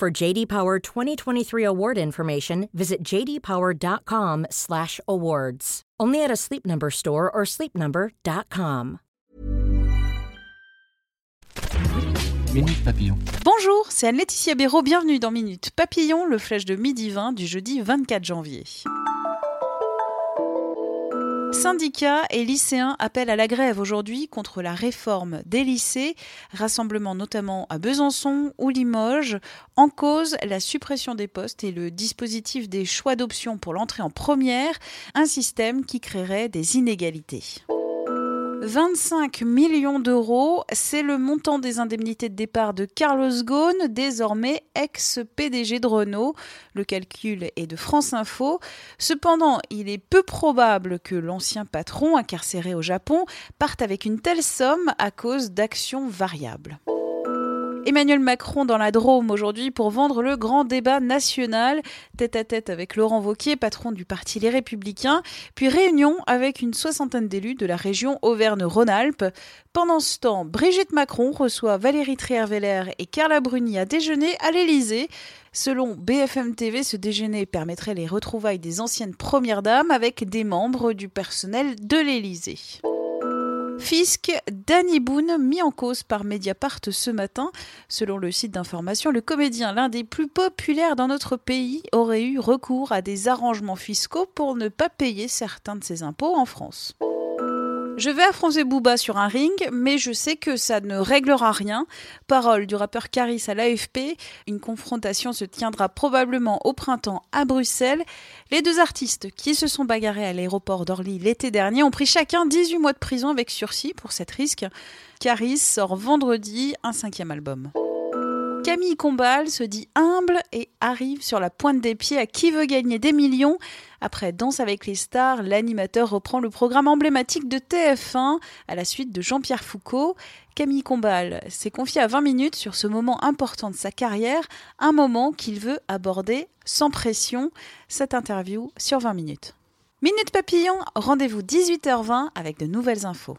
For JD Power 2023 award information, visit jdpower.com/awards. Only at a Sleep Number store or sleepnumber.com. Minute Papillon. Bonjour, c'est Anne-Laetitia Béraud, bienvenue dans Minute Papillon, le flèche de midi 20 du jeudi 24 janvier. Syndicats et lycéens appellent à la grève aujourd'hui contre la réforme des lycées, rassemblement notamment à Besançon ou Limoges, en cause la suppression des postes et le dispositif des choix d'options pour l'entrée en première, un système qui créerait des inégalités. 25 millions d'euros, c'est le montant des indemnités de départ de Carlos Ghosn, désormais ex-PDG de Renault. Le calcul est de France Info. Cependant, il est peu probable que l'ancien patron, incarcéré au Japon, parte avec une telle somme à cause d'actions variables. Emmanuel Macron dans la Drôme aujourd'hui pour vendre le grand débat national, tête à tête avec Laurent Vauquier, patron du parti Les Républicains, puis réunion avec une soixantaine d'élus de la région Auvergne-Rhône-Alpes. Pendant ce temps, Brigitte Macron reçoit Valérie Trierweiler et Carla Bruni à déjeuner à l'Élysée. Selon BFM TV, ce déjeuner permettrait les retrouvailles des anciennes premières dames avec des membres du personnel de l'Élysée. Fisc, Danny Boone, mis en cause par Mediapart ce matin. Selon le site d'information, le comédien, l'un des plus populaires dans notre pays, aurait eu recours à des arrangements fiscaux pour ne pas payer certains de ses impôts en France. Je vais affronter Booba sur un ring, mais je sais que ça ne réglera rien. Parole du rappeur Caris à l'AFP. Une confrontation se tiendra probablement au printemps à Bruxelles. Les deux artistes qui se sont bagarrés à l'aéroport d'Orly l'été dernier ont pris chacun 18 mois de prison avec sursis pour cette risque. Caris sort vendredi un cinquième album. Camille Combal se dit humble et arrive sur la pointe des pieds à qui veut gagner des millions. Après Danse avec les stars, l'animateur reprend le programme emblématique de TF1 à la suite de Jean-Pierre Foucault. Camille Combal s'est confié à 20 minutes sur ce moment important de sa carrière, un moment qu'il veut aborder sans pression. Cette interview sur 20 minutes. Minute Papillon, rendez-vous 18h20 avec de nouvelles infos.